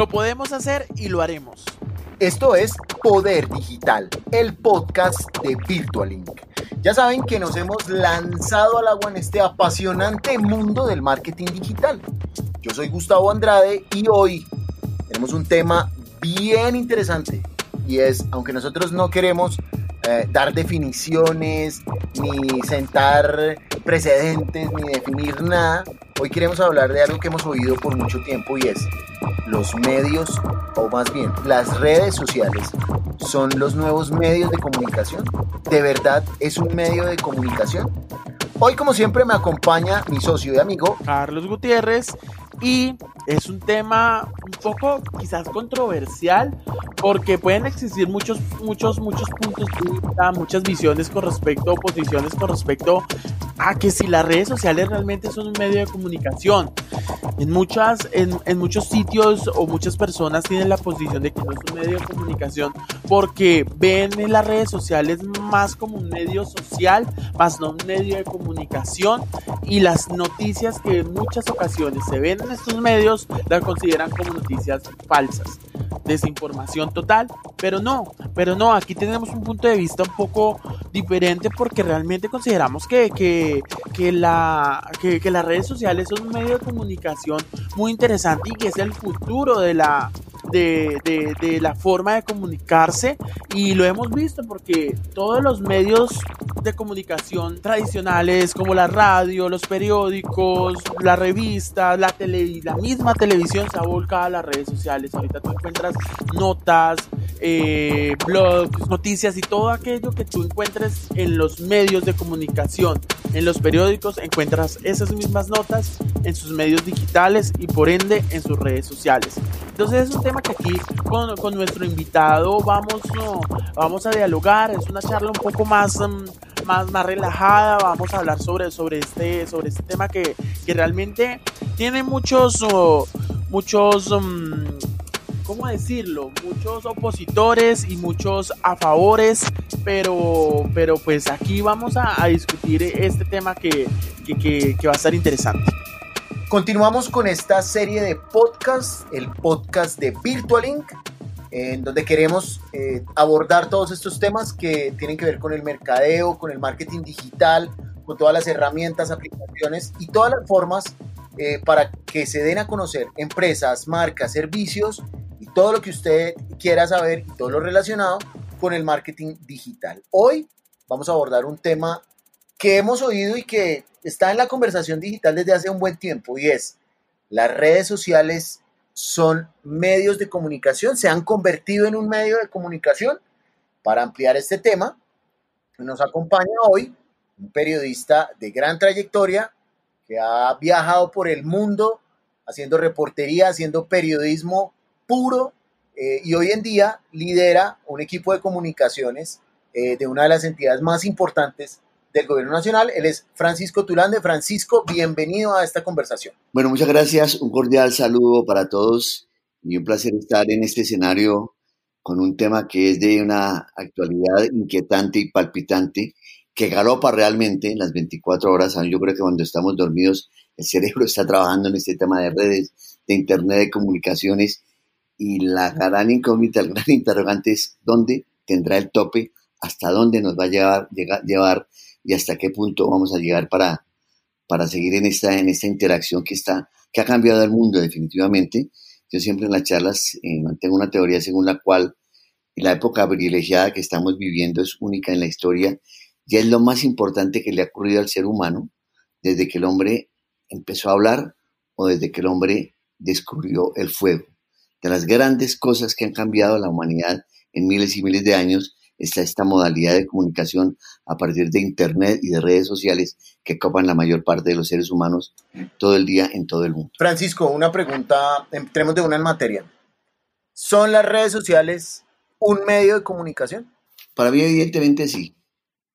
Lo podemos hacer y lo haremos. Esto es Poder Digital, el podcast de Virtualink. Ya saben que nos hemos lanzado al agua en este apasionante mundo del marketing digital. Yo soy Gustavo Andrade y hoy tenemos un tema bien interesante y es, aunque nosotros no queremos eh, dar definiciones, ni sentar precedentes, ni definir nada, hoy queremos hablar de algo que hemos oído por mucho tiempo y es los medios, o más bien las redes sociales, son los nuevos medios de comunicación. ¿De verdad es un medio de comunicación? Hoy, como siempre, me acompaña mi socio y amigo Carlos Gutiérrez y es un tema un poco quizás controversial porque pueden existir muchos, muchos, muchos puntos de vista, muchas visiones con respecto, posiciones con respecto a que si las redes sociales realmente son un medio de comunicación. En, muchas, en, en muchos sitios o muchas personas tienen la posición de que no es un medio de comunicación porque ven en las redes sociales más como un medio social, más no un medio de comunicación y las noticias que en muchas ocasiones se ven en estos medios las consideran como noticias falsas desinformación total, pero no, pero no, aquí tenemos un punto de vista un poco diferente porque realmente consideramos que, que, que la, que, que las redes sociales son un medio de comunicación muy interesante y que es el futuro de la, de, de, de, la forma de comunicarse y lo hemos visto porque todos los medios de comunicación tradicionales como la radio, los periódicos, la revista, la, tele, la misma televisión se ha volcado a las redes sociales. Ahorita tú encuentras notas, eh, blogs, noticias y todo aquello que tú encuentres en los medios de comunicación. En los periódicos encuentras esas mismas notas en sus medios digitales y por ende en sus redes sociales. Entonces es un tema que aquí con, con nuestro invitado vamos, vamos a dialogar, es una charla un poco más, um, más, más relajada, vamos a hablar sobre, sobre, este, sobre este tema que, que realmente tiene muchos, uh, muchos... Um, ¿cómo decirlo? Muchos opositores y muchos a favores, pero, pero pues aquí vamos a, discutir este tema que, que va a estar interesante. Continuamos con esta serie de podcasts, el podcast de Virtualink, en donde queremos eh, abordar todos estos temas que tienen que ver con el mercadeo, con el marketing digital, con todas las herramientas, aplicaciones y todas las formas eh, para que se den a conocer empresas, marcas, servicios todo lo que usted quiera saber y todo lo relacionado con el marketing digital. Hoy vamos a abordar un tema que hemos oído y que está en la conversación digital desde hace un buen tiempo y es las redes sociales son medios de comunicación, se han convertido en un medio de comunicación. Para ampliar este tema, nos acompaña hoy un periodista de gran trayectoria que ha viajado por el mundo haciendo reportería, haciendo periodismo puro eh, y hoy en día lidera un equipo de comunicaciones eh, de una de las entidades más importantes del gobierno nacional. Él es Francisco Tulande. Francisco, bienvenido a esta conversación. Bueno, muchas gracias. Un cordial saludo para todos y un placer estar en este escenario con un tema que es de una actualidad inquietante y palpitante que galopa realmente en las 24 horas. Yo creo que cuando estamos dormidos el cerebro está trabajando en este tema de redes, de Internet, de comunicaciones y la gran incógnita, el gran interrogante es dónde tendrá el tope, hasta dónde nos va a llevar, llevar y hasta qué punto vamos a llegar para, para seguir en esta, en esta interacción que, está, que ha cambiado el mundo definitivamente. Yo siempre en las charlas eh, mantengo una teoría según la cual la época privilegiada que estamos viviendo es única en la historia y es lo más importante que le ha ocurrido al ser humano desde que el hombre empezó a hablar o desde que el hombre descubrió el fuego de las grandes cosas que han cambiado la humanidad en miles y miles de años está esta modalidad de comunicación a partir de Internet y de redes sociales que copan la mayor parte de los seres humanos todo el día en todo el mundo. Francisco, una pregunta, entremos de una en materia. ¿Son las redes sociales un medio de comunicación? Para mí evidentemente sí.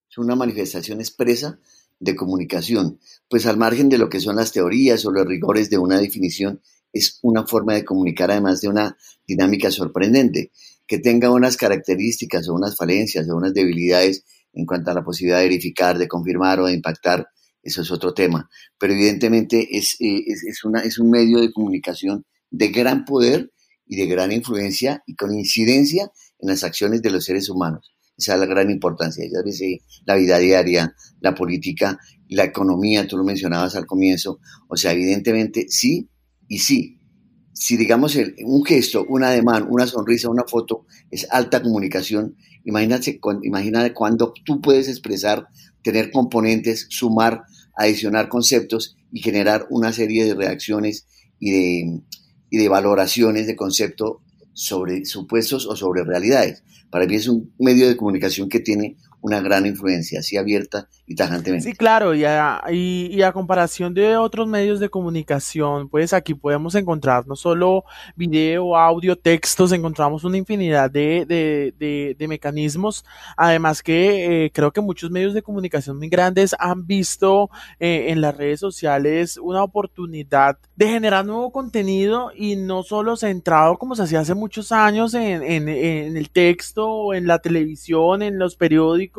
Es una manifestación expresa de comunicación, pues al margen de lo que son las teorías o los rigores de una definición, es una forma de comunicar además de una dinámica sorprendente, que tenga unas características o unas falencias o unas debilidades en cuanto a la posibilidad de verificar, de confirmar o de impactar, eso es otro tema. Pero evidentemente es, eh, es, es un medio de comunicación de gran poder y de gran influencia y con incidencia en las acciones de los seres humanos. Esa es la gran importancia. Ya ves, la vida diaria, la política, la economía, tú lo mencionabas al comienzo. O sea, evidentemente sí y sí. Si digamos un gesto, un ademán, una sonrisa, una foto es alta comunicación, imagínate, imagínate cuando tú puedes expresar, tener componentes, sumar, adicionar conceptos y generar una serie de reacciones y de, y de valoraciones de concepto sobre supuestos o sobre realidades. Para mí es un medio de comunicación que tiene una gran influencia, así abierta y tajantemente. Sí, claro, y a, y, a, comparación de otros medios de comunicación, pues aquí podemos encontrar no solo video, audio, textos, encontramos una infinidad de, de, de, mecanismos, además que eh, creo que muchos medios de comunicación muy grandes han visto eh, en las redes sociales una oportunidad de generar nuevo contenido y no solo centrado como se hacía hace muchos años en, en, en el texto, en la televisión, en los periódicos,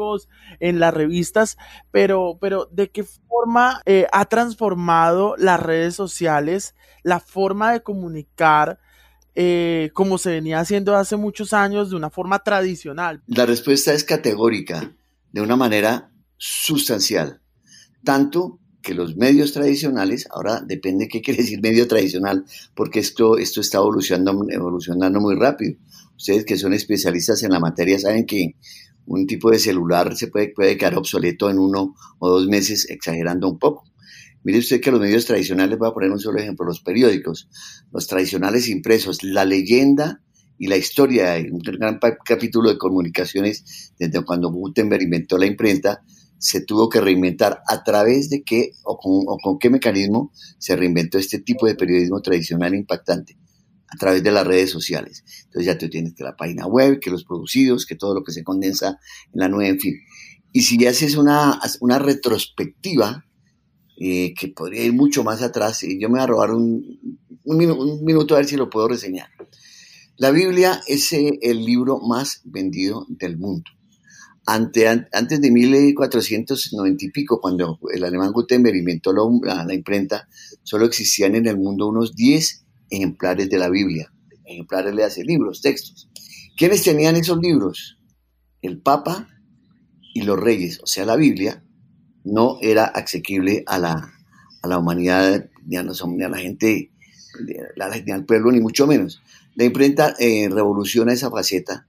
en las revistas, pero, pero ¿de qué forma eh, ha transformado las redes sociales la forma de comunicar? Eh, como se venía haciendo hace muchos años de una forma tradicional? La respuesta es categórica, de una manera sustancial. Tanto que los medios tradicionales, ahora depende qué quiere decir medio tradicional, porque esto, esto está evolucionando, evolucionando muy rápido. Ustedes que son especialistas en la materia saben que un tipo de celular se puede, puede quedar obsoleto en uno o dos meses, exagerando un poco. Mire usted que los medios tradicionales, voy a poner un solo ejemplo, los periódicos, los tradicionales impresos, la leyenda y la historia, un gran capítulo de comunicaciones desde cuando Gutenberg inventó la imprenta, se tuvo que reinventar a través de qué o con, o con qué mecanismo se reinventó este tipo de periodismo tradicional impactante a través de las redes sociales. Entonces ya tú tienes que la página web, que los producidos, que todo lo que se condensa en la nube, en fin. Y si haces una, una retrospectiva, eh, que podría ir mucho más atrás, y yo me voy a robar un, un, minuto a ver si lo puedo reseñar. La Biblia es eh, el libro más vendido del mundo. Ante, antes de 1490 y pico, cuando el alemán Gutenberg inventó la, la imprenta, solo existían en el mundo unos 10 ejemplares de la Biblia. Ejemplares le hace libros, textos. ¿Quiénes tenían esos libros? El Papa y los reyes. O sea, la Biblia no era asequible a la, a la humanidad, ni a, ni a la gente, ni al pueblo, ni mucho menos. La imprenta eh, revoluciona esa faceta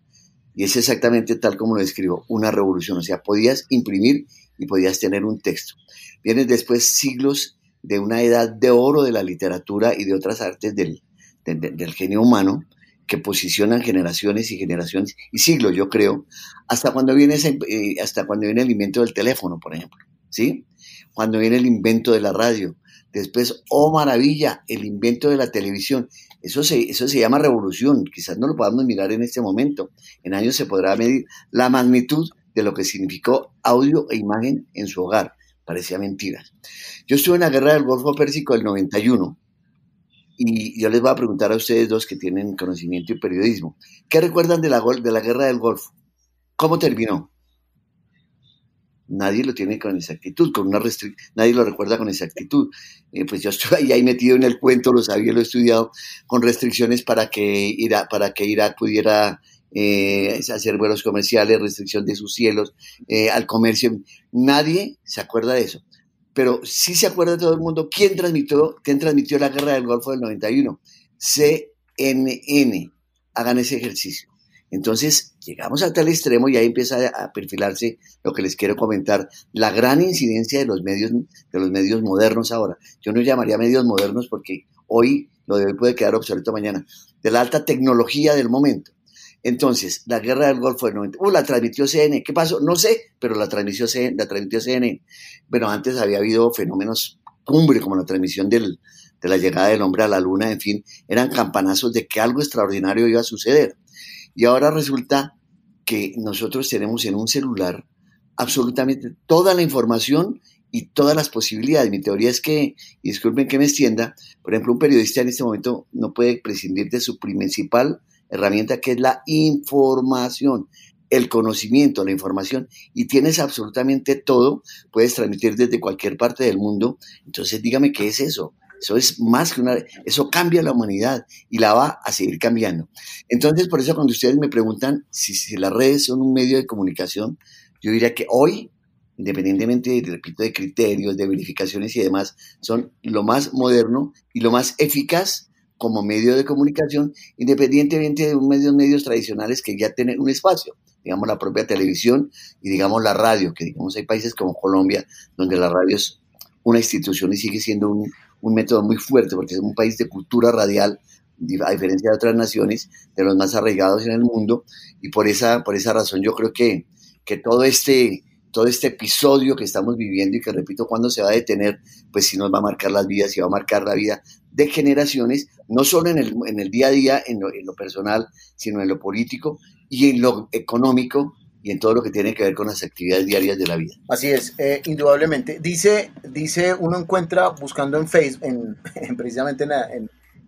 y es exactamente tal como lo describo, una revolución. O sea, podías imprimir y podías tener un texto. Vienen después siglos de una edad de oro de la literatura y de otras artes del, del genio humano que posicionan generaciones y generaciones y siglos, yo creo, hasta cuando viene eh, hasta cuando viene el invento del teléfono, por ejemplo, ¿sí? Cuando viene el invento de la radio, después, oh maravilla, el invento de la televisión. Eso se, eso se llama revolución, quizás no lo podamos mirar en este momento. En años se podrá medir la magnitud de lo que significó audio e imagen en su hogar parecía mentira. Yo estuve en la guerra del Golfo Pérsico del 91 y yo les voy a preguntar a ustedes dos que tienen conocimiento y periodismo, ¿qué recuerdan de la, de la guerra del Golfo? ¿Cómo terminó? Nadie lo tiene con exactitud, con una nadie lo recuerda con exactitud. Eh, pues yo estuve ahí, metido en el cuento, lo sabía, lo he estudiado, con restricciones para que Irak, para que Irak pudiera eh, hacer vuelos comerciales, restricción de sus cielos, eh, al comercio. Nadie se acuerda de eso. Pero sí se acuerda todo el mundo quién transmitió, quién transmitió la guerra del Golfo del 91. CNN. Hagan ese ejercicio. Entonces, llegamos a tal extremo y ahí empieza a perfilarse lo que les quiero comentar, la gran incidencia de los medios, de los medios modernos ahora. Yo no llamaría medios modernos porque hoy lo de hoy puede quedar obsoleto mañana, de la alta tecnología del momento. Entonces, la guerra del Golfo del 90, uh, la transmitió CNN. ¿Qué pasó? No sé, pero la transmitió, CNN, la transmitió CNN. Bueno, antes había habido fenómenos cumbre, como la transmisión de la llegada del hombre a la luna, en fin, eran campanazos de que algo extraordinario iba a suceder. Y ahora resulta que nosotros tenemos en un celular absolutamente toda la información y todas las posibilidades. Mi teoría es que, y disculpen que me extienda, por ejemplo, un periodista en este momento no puede prescindir de su principal herramienta que es la información, el conocimiento, la información, y tienes absolutamente todo, puedes transmitir desde cualquier parte del mundo. Entonces dígame qué es eso. Eso es más que una, eso cambia la humanidad y la va a seguir cambiando. Entonces, por eso cuando ustedes me preguntan si, si las redes son un medio de comunicación, yo diría que hoy, independientemente, repito, de criterios, de verificaciones y demás, son lo más moderno y lo más eficaz como medio de comunicación, independientemente de medios, medios tradicionales que ya tienen un espacio, digamos la propia televisión y digamos la radio, que digamos hay países como Colombia, donde la radio es una institución y sigue siendo un, un método muy fuerte, porque es un país de cultura radial, a diferencia de otras naciones, de los más arraigados en el mundo, y por esa, por esa razón yo creo que, que todo este todo este episodio que estamos viviendo y que repito, cuando se va a detener, pues sí nos va a marcar las vidas y va a marcar la vida de generaciones, no solo en el, en el día a día, en lo, en lo, personal, sino en lo político y en lo económico y en todo lo que tiene que ver con las actividades diarias de la vida. Así es, eh, indudablemente. Dice, dice, uno encuentra buscando en Facebook, en, en precisamente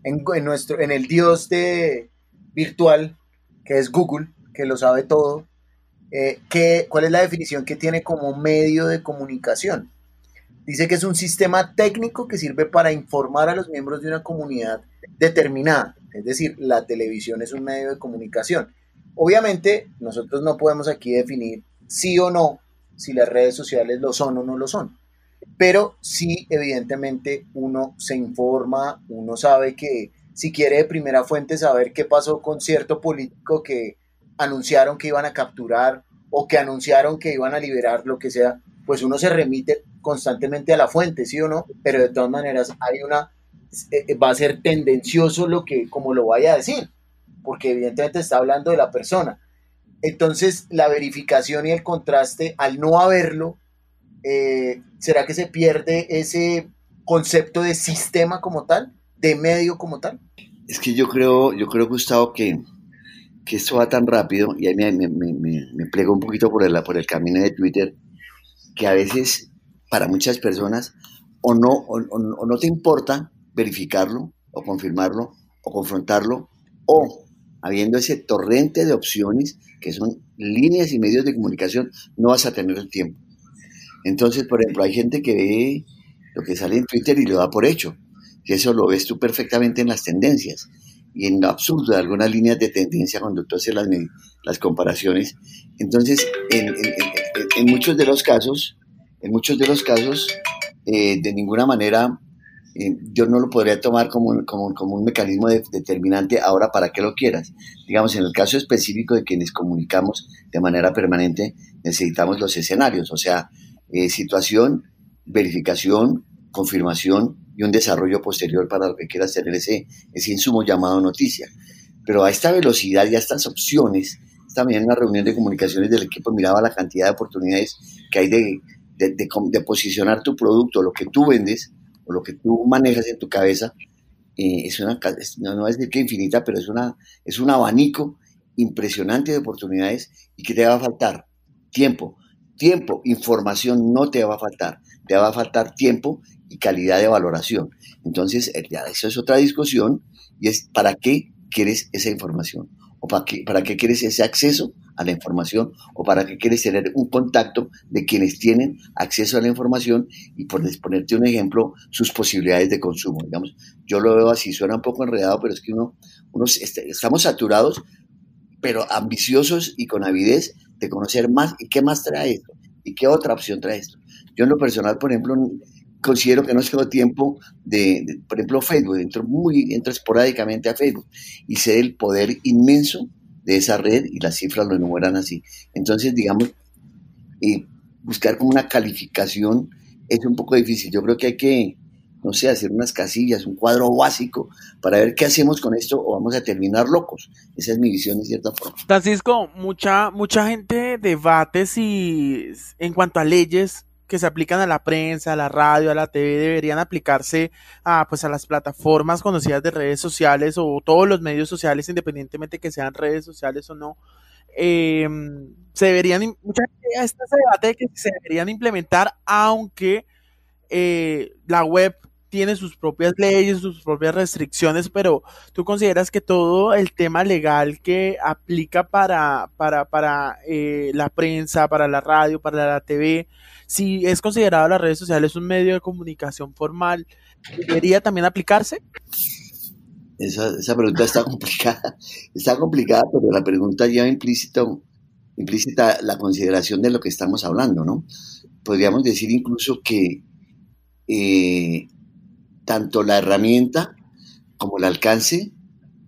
en, nuestro, en el Dios de virtual, que es Google, que lo sabe todo, eh, ¿qué, ¿cuál es la definición que tiene como medio de comunicación? Dice que es un sistema técnico que sirve para informar a los miembros de una comunidad determinada. Es decir, la televisión es un medio de comunicación. Obviamente, nosotros no podemos aquí definir sí o no si las redes sociales lo son o no lo son. Pero sí, evidentemente, uno se informa, uno sabe que si quiere de primera fuente saber qué pasó con cierto político que anunciaron que iban a capturar o que anunciaron que iban a liberar, lo que sea, pues uno se remite constantemente a la fuente, ¿sí o no? Pero de todas maneras hay una, eh, va a ser tendencioso lo que, como lo vaya a decir, porque evidentemente está hablando de la persona. Entonces, la verificación y el contraste, al no haberlo, eh, ¿será que se pierde ese concepto de sistema como tal, de medio como tal? Es que yo creo, yo creo, Gustavo, que que esto va tan rápido, y ahí me, me, me, me plego un poquito por el, por el camino de Twitter, que a veces para muchas personas o no, o, no te importa verificarlo, o confirmarlo, o confrontarlo, o habiendo ese torrente de opciones que son líneas y medios de comunicación, no vas a tener el tiempo. Entonces, por ejemplo, hay gente que ve lo que sale en Twitter y lo da por hecho. Y eso lo ves tú perfectamente en las tendencias y en lo absurdo de algunas líneas de tendencia cuando tú haces las, las comparaciones. Entonces, en, en, en, muchos de los casos, en muchos de los casos, eh, de ninguna manera eh, yo no lo podría tomar como, un mecanismo de, determinante ahora para que lo quieras. Digamos, en el caso específico de quienes comunicamos de manera permanente, necesitamos los escenarios, o sea, eh, situación, verificación, confirmación y un desarrollo posterior para lo que quieras tener ese, ese insumo llamado noticia. Pero a esta velocidad y a estas opciones, también en una reunión de comunicaciones del equipo miraba la cantidad de oportunidades que hay de, de, de, posicionar tu producto, lo que tú vendes o lo que tú manejas en tu cabeza. Es una, no, no es decir que infinita, pero es, una, es un abanico impresionante de oportunidades y que te va a faltar tiempo. Tiempo, información no te va a faltar, te va a faltar tiempo y calidad de valoración. Entonces, eh, ya eso es otra discusión y es para qué quieres esa información o para qué, para qué quieres ese acceso a la información o para qué quieres tener un contacto de quienes tienen acceso a la información y por ponerte un ejemplo, sus posibilidades de consumo. Digamos, yo lo veo así, suena un poco enredado, pero es que uno, uno este, estamos saturados, pero ambiciosos y con avidez de conocer más y qué más trae esto y qué otra opción trae esto. Yo en lo personal, por ejemplo, considero que no tengo tiempo de, por ejemplo, Facebook, entro muy, entro esporádicamente a Facebook y sé el poder inmenso de esa red y las cifras lo enumeran así. Entonces, digamos, eh, buscar como una calificación es un poco difícil. Yo creo que hay que, no sé, hacer unas casillas, un cuadro básico para ver qué hacemos con esto o vamos a terminar locos. Esa es mi visión de cierta forma. Francisco, mucha, mucha gente debate si en cuanto a leyes que se aplican a la prensa, a la radio, a la TV, deberían aplicarse a, pues, a las plataformas conocidas de redes sociales o todos los medios sociales, independientemente que sean redes sociales o no. Eh, se deberían, mucha gente está ese debate de que se deberían implementar, aunque eh, la web tiene sus propias leyes, sus propias restricciones, pero tú consideras que todo el tema legal que aplica para, para, para eh, la prensa, para la radio, para la TV, si es considerado las redes sociales un medio de comunicación formal, ¿debería también aplicarse? Esa, esa pregunta está complicada, está complicada, pero la pregunta lleva implícito, implícita la consideración de lo que estamos hablando, ¿no? Podríamos decir incluso que eh, tanto la herramienta como el alcance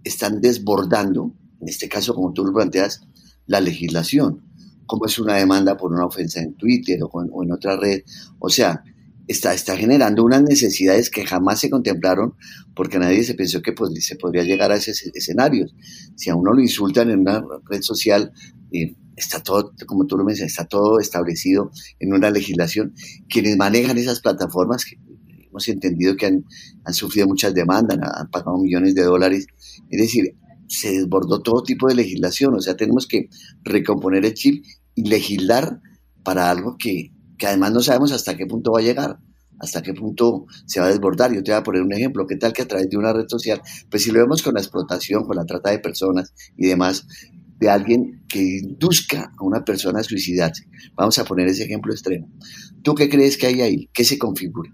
están desbordando, en este caso como tú lo planteas, la legislación, como es una demanda por una ofensa en Twitter o, en otra red. O sea, está, está generando unas necesidades que jamás se contemplaron porque nadie se pensó que pues, se podría llegar a esos escenarios. Si a uno lo insultan en una red social, eh, está todo, como tú lo mencionas, está todo establecido en una legislación. Quienes manejan esas plataformas, hemos entendido que han, sufrido muchas demandas, han pagado millones de dólares. Es decir, se desbordó todo tipo de legislación, o sea, tenemos que recomponer el chip y legislar para algo que, que además no sabemos hasta qué punto va a llegar hasta qué punto se va a desbordar. Yo te voy a poner un ejemplo. ¿Qué tal que a través de una red social, pues si lo vemos con la explotación, con la trata de personas y demás, de alguien que induzca a una persona a suicidarse? Vamos a poner ese ejemplo extremo. ¿Tú qué crees que hay ahí? ¿Qué se configura?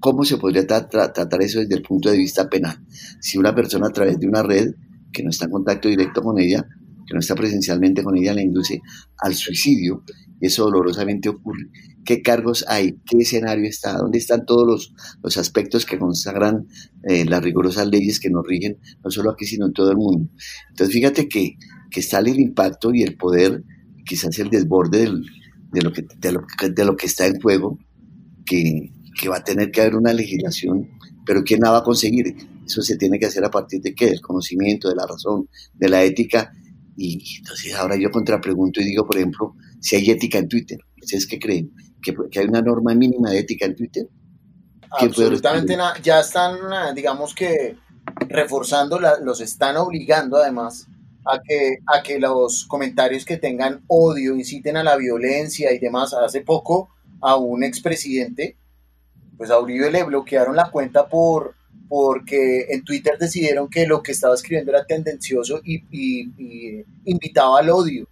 ¿Cómo se podría tratar eso desde el punto de vista penal? Si una persona a través de una red que no está en contacto directo con ella, que no está presencialmente con ella, la induce al suicidio, y eso dolorosamente ocurre. ¿Qué cargos hay? ¿Qué escenario está? ¿Dónde están todos los, los aspectos que consagran eh, las rigurosas leyes que nos rigen, no solo aquí, sino en todo el mundo? Entonces, fíjate que, que sale el impacto y el poder, quizás el desborde de, lo que, de, lo, de lo que está en juego, que, que va a tener que haber una legislación, pero ¿quién la va a conseguir? Eso se tiene que hacer a partir de qué? Del conocimiento, de la razón, de la ética. Y entonces ahora yo contrapregunto y digo, por ejemplo, si hay ética en Twitter. ¿Ustedes qué creen? ¿Que, hay una norma mínima de ética en Twitter? Absolutamente nada. Ya están, digamos que, reforzando, los están obligando además a que, a que los comentarios que tengan odio, inciten a la violencia y demás. Hace poco a un expresidente pues a Uribe le bloquearon la cuenta por porque en Twitter decidieron que lo que estaba escribiendo era tendencioso y, invitaba al odio.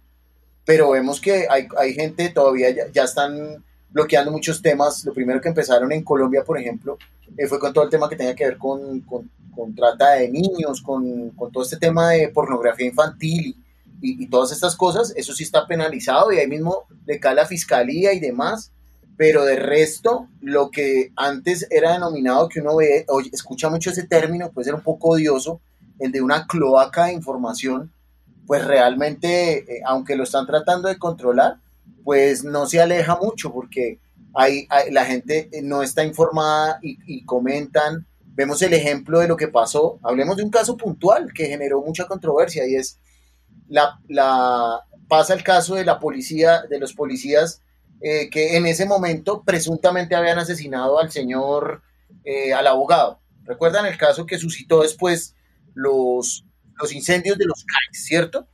Pero vemos que hay, gente todavía, ya, están bloqueando muchos temas. Lo primero que empezaron en Colombia, por ejemplo, eh, fue con todo el tema que tenía que ver con, con, trata de niños, con, con, todo este tema de pornografía infantil y, y, todas estas cosas. Eso sí está penalizado y ahí mismo le cae la fiscalía y demás pero de resto, lo que antes era denominado, que uno ve, oye, escucha mucho ese término, puede ser un poco odioso, el de una cloaca de información, pues realmente, eh, aunque lo están tratando de controlar, pues no se aleja mucho porque hay, la gente no está informada y, comentan. Vemos el ejemplo de lo que pasó. Hablemos de un caso puntual que generó mucha controversia y es la, la pasa el caso de la policía, de los policías eh, que en ese momento presuntamente habían asesinado al señor, eh, al abogado. ¿Recuerdan el caso que suscitó después los, los incendios de los CAIs, cierto?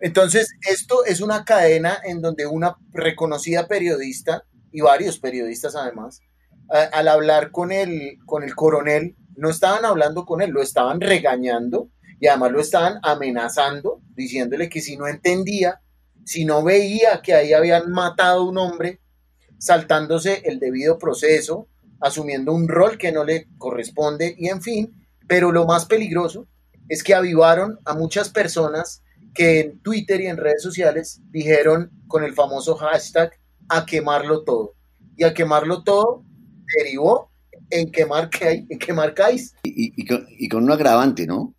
Entonces, esto es una cadena en donde una reconocida periodista, y varios periodistas además, al hablar con el, con el coronel, no estaban hablando con él, lo estaban regañando y además lo estaban amenazando, diciéndole que si no entendía si no veía que ahí habían matado a un hombre, saltándose el debido proceso, asumiendo un rol que no le corresponde y en fin, pero lo más peligroso es que avivaron a muchas personas que en Twitter y en redes sociales dijeron con el famoso hashtag a quemarlo todo. Y a quemarlo todo derivó en quemar, en quemar Y, y, con, y con un agravante, ¿no?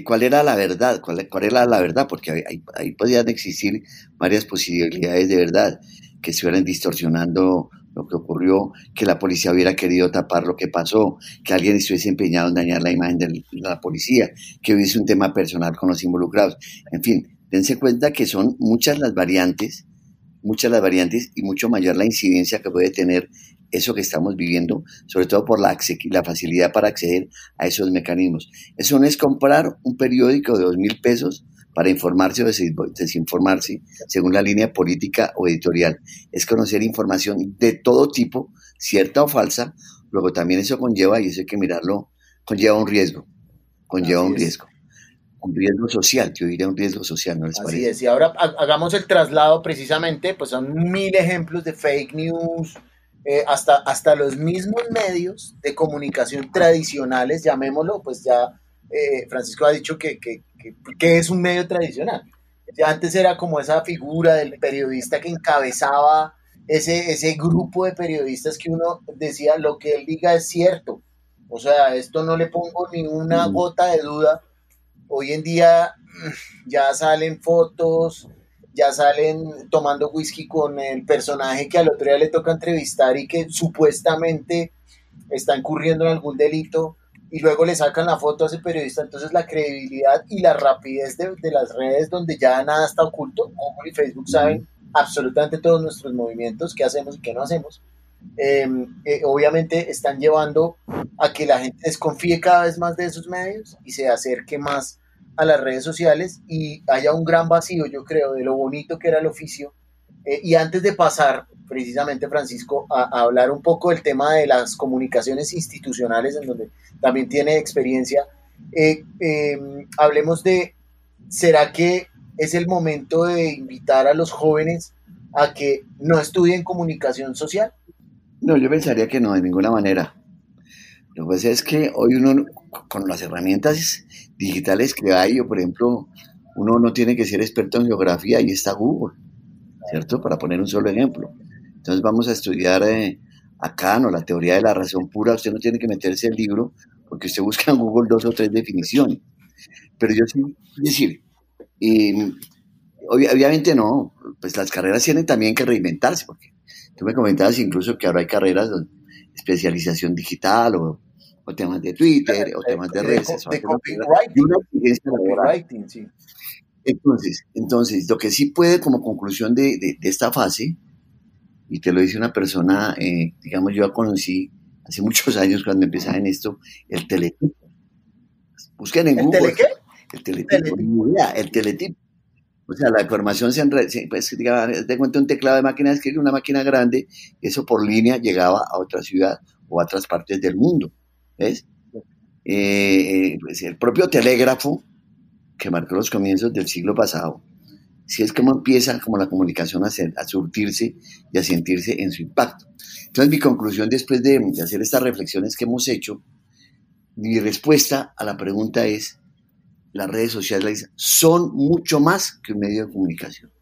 Cuál era la verdad, cuál, era la verdad, porque ahí, podían existir varias posibilidades de verdad, que se fueran distorsionando lo que ocurrió, que la policía hubiera querido tapar lo que pasó, que alguien estuviese empeñado en dañar la imagen de la policía, que hubiese un tema personal con los involucrados. En fin, dense cuenta que son muchas las variantes, muchas las variantes y mucho mayor la incidencia que puede tener eso que estamos viviendo, sobre todo por la, la facilidad para acceder a esos mecanismos. Eso no es comprar un periódico de dos mil pesos para informarse o desinformarse según la línea política o editorial. Es conocer información de todo tipo, cierta o falsa, luego también eso conlleva, y eso hay que mirarlo, conlleva un riesgo, conlleva un riesgo. Un riesgo social, yo diría un riesgo social, ¿no les Así es, y ahora hagamos el traslado precisamente, pues son mil ejemplos de fake news, eh, hasta, hasta los mismos medios de comunicación tradicionales, llamémoslo, pues ya eh, Francisco ha dicho que, que, que, es un medio tradicional. Antes era como esa figura del periodista que encabezaba ese, ese grupo de periodistas que uno decía lo que él diga es cierto. O sea, esto no le pongo ni una mm. gota de duda. Hoy en día ya salen fotos, ya salen tomando whisky con el personaje que al otro día le toca entrevistar y que supuestamente está incurriendo en algún delito y luego le sacan la foto a ese periodista. Entonces la credibilidad y la rapidez de, de las redes donde ya nada está oculto, Google y Facebook saben absolutamente todos nuestros movimientos, qué hacemos y qué no hacemos, em, eh, obviamente están llevando a que la gente desconfíe cada vez más de esos medios y se acerque más a las redes sociales y haya un gran vacío, yo creo, de lo bonito que era el oficio. Eh, y antes de pasar, precisamente, Francisco, a, hablar un poco del tema de las comunicaciones institucionales, en donde también tiene experiencia, eh, em, hablemos de, ¿será que es el momento de invitar a los jóvenes a que no estudien comunicación social? No, yo pensaría que no, de ninguna manera. Lo que pasa es que hoy uno, con las herramientas digitales que hay, o por ejemplo, uno no tiene que ser experto en geografía, ahí está Google, ¿cierto? Para poner un solo ejemplo. Entonces vamos a estudiar eh, acá, ¿no? La teoría de la razón pura, usted no tiene que meterse el libro, porque usted busca en Google dos o tres definiciones. Pero yo sí, es decir, y obviamente no, pues las carreras tienen también que reinventarse, porque tú me comentabas incluso que ahora hay carreras de especialización digital o, temas de Twitter o temas de redes. De, copywriting. sí. Entonces, entonces, lo que sí puede como conclusión de, de, esta fase, y te lo dice una persona, eh, digamos, yo conocí hace muchos años cuando empezaba en esto, el teletipo. Busquen en Google. ¿El qué? El teletipo, el teletipo. O sea, la información se, pues, digamos, te cuento un teclado de máquina de escribir, una máquina grande, eso por línea llegaba a otra ciudad o a otras partes del mundo. Eh, pues el propio telégrafo, que marcó los comienzos del siglo pasado, si es como empieza como la comunicación a, a, surtirse y a sentirse en su impacto. Entonces mi conclusión después de, de hacer estas reflexiones que hemos hecho, mi respuesta a la pregunta es, las redes sociales son mucho más que un medio de comunicación.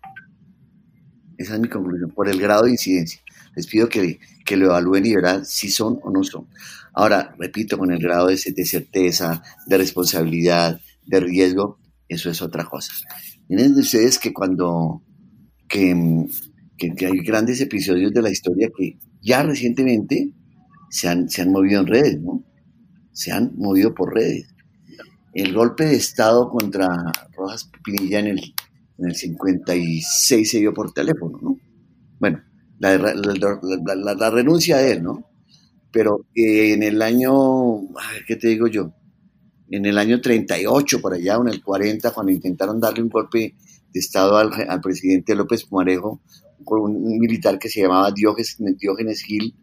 Esa es mi conclusión, por el grado de incidencia. Les pido que, que lo evalúen y verán si son o no son. Ahora, repito, con el grado de, certeza, de responsabilidad, de riesgo, eso es otra cosa. Miren ustedes que cuando que, que, hay grandes episodios de la historia que ya recientemente se han, se han movido en redes, ¿no? Se han movido por redes el golpe de Estado contra Rojas Pinilla en el, en el 56 se dio por teléfono, ¿no? Bueno, la, la, renuncia de él, ¿no? Pero en el año, ¿qué te digo yo? En el año 38, por allá, o en el 40, cuando intentaron darle un golpe de Estado al, al presidente López Pumarejo, con un militar que se llamaba Diógenes, Diógenes Gil,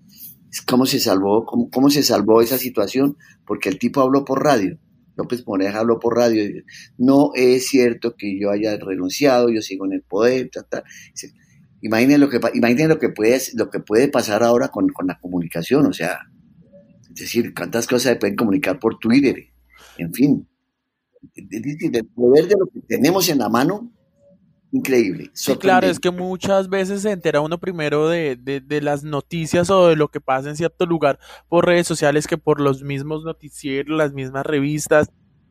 ¿cómo se salvó, cómo, cómo se salvó esa situación? Porque el tipo habló por radio López Moreja habló por radio, y no es cierto que yo haya renunciado, yo sigo en el poder, Imaginen lo que, imaginen lo que, puede, lo que puede pasar ahora con, la comunicación, o sea, es decir, cuántas cosas se pueden comunicar por Twitter, en fin. El poder de lo que tenemos en la mano increíble. Sí, claro, es que muchas veces se entera uno primero de, de, las noticias o de lo que pasa en cierto lugar por redes sociales que por los mismos noticieros, las mismas revistas.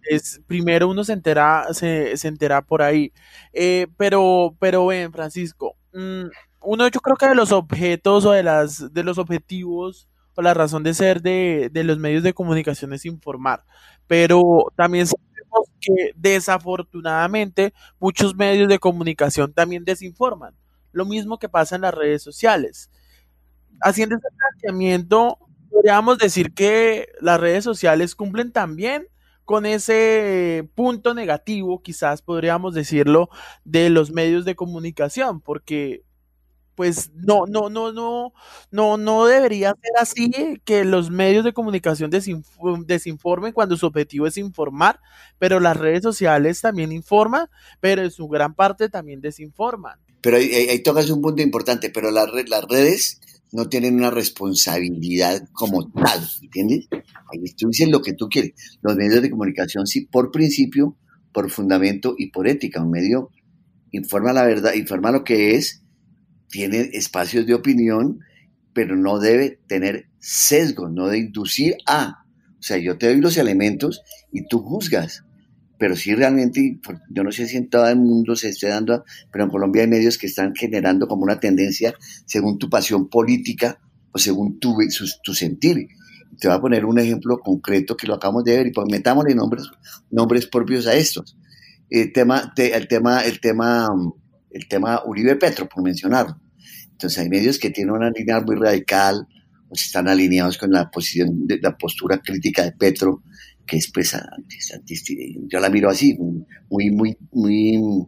Es, primero uno se entera, se, se entera por ahí. Eh, pero, pero ven, Francisco, uno yo creo que de los objetos o de las, de los objetivos o la razón de ser de, de los medios de comunicación es informar. Pero también que desafortunadamente muchos medios de comunicación también desinforman. Lo mismo que pasa en las redes sociales. Haciendo ese planteamiento, podríamos decir que las redes sociales cumplen también con ese punto negativo, quizás podríamos decirlo, de los medios de comunicación, porque pues no, no, no, no, no, no debería ser así que los medios de comunicación desinformen cuando su objetivo es informar, pero las redes sociales también informan, pero en su gran parte también desinforman. Pero ahí, tocas un punto importante, pero las, las redes no tienen una responsabilidad como tal, ¿entiendes? Ahí tú dices lo que tú quieres. Los medios de comunicación sí, por principio, por fundamento y por ética. Un medio informa la verdad, informa lo que es, tiene espacios de opinión, pero no debe tener sesgo, no de inducir a. O sea, yo te doy los elementos y tú juzgas. Pero sí realmente, yo no sé si en todo el mundo se esté dando, pero en Colombia hay medios que están generando como una tendencia según tu pasión política o según tu, tu sentir. Te voy a poner un ejemplo concreto que lo acabamos de ver y pues metámosle nombres, nombres propios a estos. El tema, el tema, el tema el tema Uribe Petro, por mencionarlo. Entonces hay medios que tienen una línea muy radical, o están alineados con la posición, de, la postura crítica de Petro, que es pues yo la miro así, muy, muy, muy,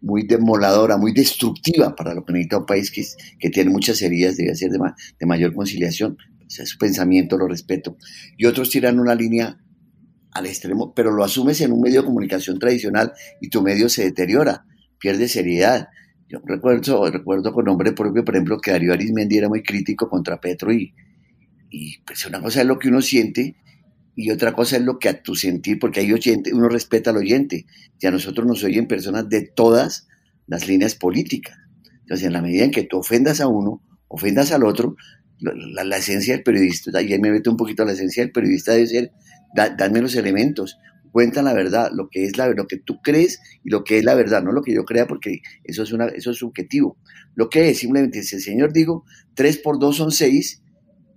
muy demoladora, muy destructiva para lo que necesita un país que, que tiene muchas heridas, debe ser de, de mayor conciliación. su pensamiento lo respeto. Y otros tiran una línea al extremo, pero lo asumes en un medio de comunicación tradicional y tu medio se deteriora pierde seriedad. Yo recuerdo, recuerdo con nombre propio, por ejemplo, que Darío Arismendi era muy crítico contra Petro y, y pues una cosa es lo que uno siente y otra cosa es lo que a tu sentir, porque hay oyente, uno respeta al oyente y a nosotros nos oyen personas de todas las líneas políticas. Entonces, en la medida en que tú ofendas a uno, ofendas al otro, la, esencia del periodista, ahí me meto un poquito a la esencia del periodista debe ser, da, los elementos, cuentan la verdad, lo que es la lo que tú crees y lo que es la verdad, no lo que yo crea porque eso es una eso es subjetivo. Lo que es simplemente si el Señor digo 3 por 2 son 6,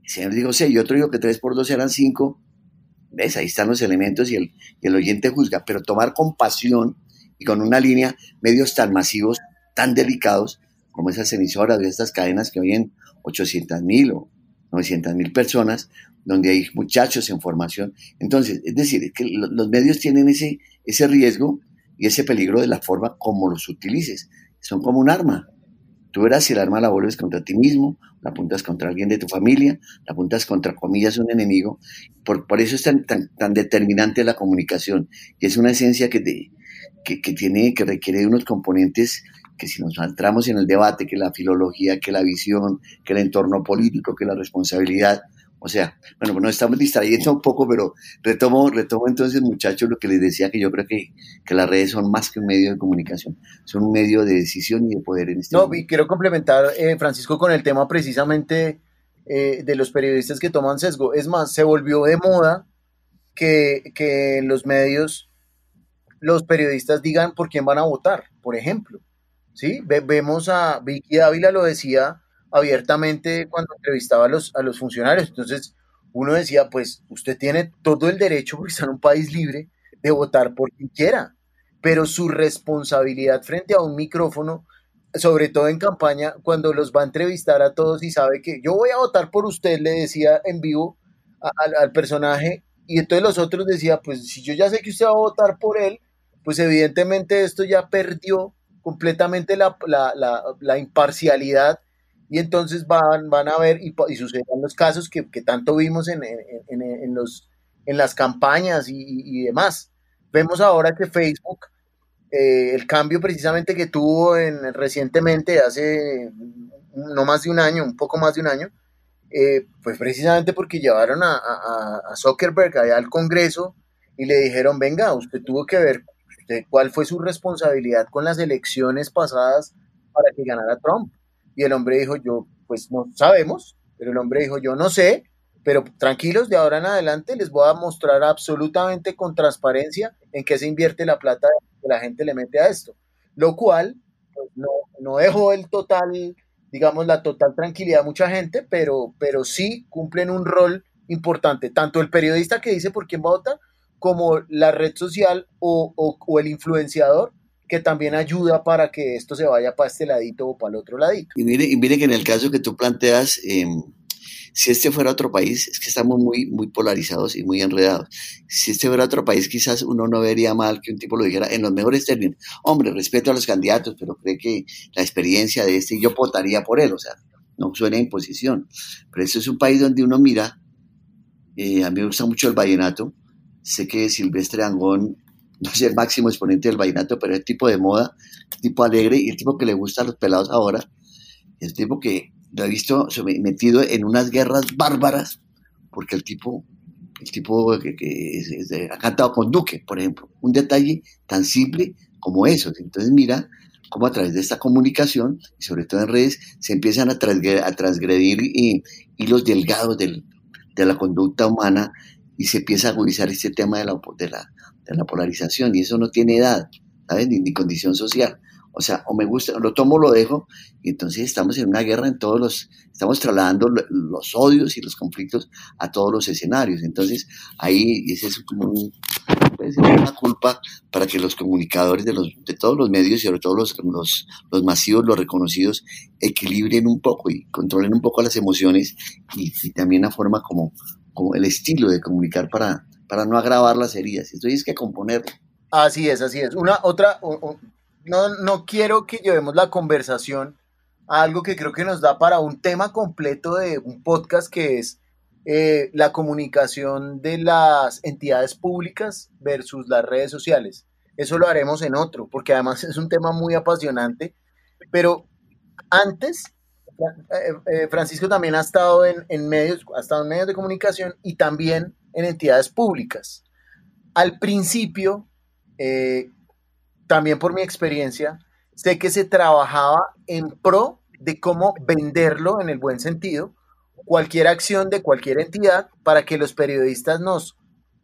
el Señor dijo 6 y otro dijo que 3 por 2 eran 5, ves, ahí están los elementos y el, el oyente juzga, pero tomar con pasión y con una línea medios tan masivos, tan delicados como esas emisoras de estas cadenas que oyen 800 mil o 900 mil personas, donde hay muchachos en formación. Entonces, es decir, que los medios tienen ese, ese riesgo y ese peligro de la forma como los utilices. Son como un arma. Tú verás si el arma la vuelves contra ti mismo, la apuntas contra alguien de tu familia, la apuntas contra comillas un enemigo. Por, por eso es tan, tan, tan, determinante la comunicación. Y es una esencia que, que, que, tiene, que requiere unos componentes que si nos entramos en el debate, que la filología, que la visión, que el entorno político, que la responsabilidad, o sea, bueno, nos estamos distrayendo un poco, pero retomo, retomo entonces, muchachos, lo que les decía, que yo creo que, que las redes son más que un medio de comunicación, son un medio de decisión y de poder en este No, y quiero complementar, eh, Francisco, con el tema precisamente eh, de los periodistas que toman sesgo. Es más, se volvió de moda que, que los medios, los periodistas digan por quién van a votar, por ejemplo. ¿sí? vemos a Vicky Ávila lo decía abiertamente cuando entrevistaba a los, a los funcionarios. Entonces, uno decía, pues usted tiene todo el derecho, porque está en un país libre, de votar por quien quiera, pero su responsabilidad frente a un micrófono, sobre todo en campaña, cuando los va a entrevistar a todos y sabe que yo voy a votar por usted, le decía en vivo al personaje, y entonces los otros decían, pues si yo ya sé que usted va a votar por él, pues evidentemente esto ya perdió completamente la, la, la, imparcialidad y entonces van, van a ver y, y los casos que, que tanto vimos en, en, los, en las campañas y, demás. Vemos ahora que Facebook, eh, el cambio precisamente que tuvo en, recientemente, hace no más de un año, un poco más de un año, eh, pues precisamente porque llevaron a, a Zuckerberg allá al Congreso y le dijeron, venga, usted tuvo que ver cuál fue su responsabilidad con las elecciones pasadas para que ganara Trump. Y el hombre dijo, yo, pues no sabemos, pero el hombre dijo, yo no sé, pero tranquilos, de ahora en adelante les voy a mostrar absolutamente con transparencia en qué se invierte la plata que la gente le mete a esto. Lo cual pues, no, no dejó el total, digamos, la total tranquilidad a mucha gente, pero, pero sí cumplen un rol importante, tanto el periodista que dice por quién va a votar, como la red social o, o, el influenciador que también ayuda para que esto se vaya para este ladito o para el otro ladito. Y mire, y mire que en el caso que tú planteas, em, Si este fuera otro país, es que estamos muy, muy polarizados y muy enredados. Si este fuera otro país, quizás uno no vería mal que un tipo lo dijera en los mejores términos. Hombre, respeto a los candidatos, pero cree que la experiencia de este, yo votaría por él, o sea, no suena imposición. Pero esto es un país donde uno mira, eh, a mí me gusta mucho el vallenato, sé que Silvestre Angón no es el máximo exponente del vallenato, pero es el tipo de moda, tipo alegre y el tipo que le gusta a los pelados ahora, el tipo que lo he visto metido en unas guerras bárbaras, porque el tipo, el tipo que, ha cantado con Duque, por ejemplo, un detalle tan simple como eso. Entonces mira cómo a través de esta comunicación, y sobre todo en redes, se empiezan a transgredir, hilos delgados de la conducta humana y se empieza a agudizar este tema de la, de de la polarización, y eso no tiene edad, ¿sabes? ni condición social. O sea, o me gusta, lo tomo, lo dejo, y entonces estamos en una guerra en todos los, estamos trasladando los odios y los conflictos a todos los escenarios. Entonces, ahí ese es como un, una culpa para que los comunicadores de, los, de todos los medios y sobre todo los, los, los masivos, los reconocidos, equilibren un poco y controlen un poco las emociones y, también la forma como, como el estilo de comunicar para, para no agravar las heridas. Esto es que componerlo. Así es, así es. Una otra, no, no quiero que llevemos la conversación a algo que creo que nos da para un tema completo de un podcast que es eh, la comunicación de las entidades públicas versus las redes sociales. Eso lo haremos en otro, porque además es un tema muy apasionante. Pero antes, eh, eh, Francisco también ha estado en, medios, ha estado en medios de comunicación y también en entidades públicas. Al principio, también por mi experiencia, sé que se trabajaba en pro de cómo venderlo en el buen sentido, cualquier acción de cualquier entidad para que los periodistas nos,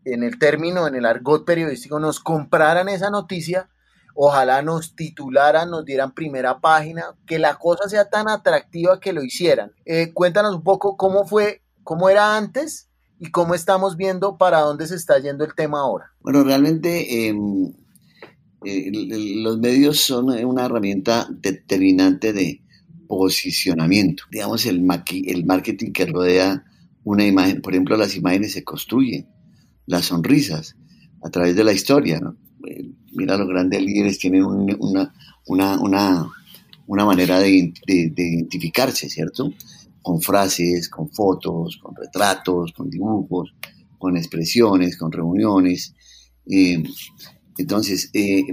en el término, en el argot periodístico, nos compraran esa noticia, ojalá nos titularan, nos dieran primera página, que la cosa sea tan atractiva que lo hicieran. Eh, cuéntanos un poco cómo fue, cómo era antes y cómo estamos viendo para dónde se está yendo el tema ahora. Bueno, realmente em, eh, los medios son una herramienta determinante de posicionamiento. Digamos, el, el marketing que rodea una imagen, por ejemplo, las imágenes se construyen, las sonrisas, a través de la historia. Eh, mira, los grandes líderes tienen una, manera de, identificarse, ¿cierto? Con frases, con fotos, con retratos, con dibujos, con expresiones, con reuniones. Eh, entonces, eh,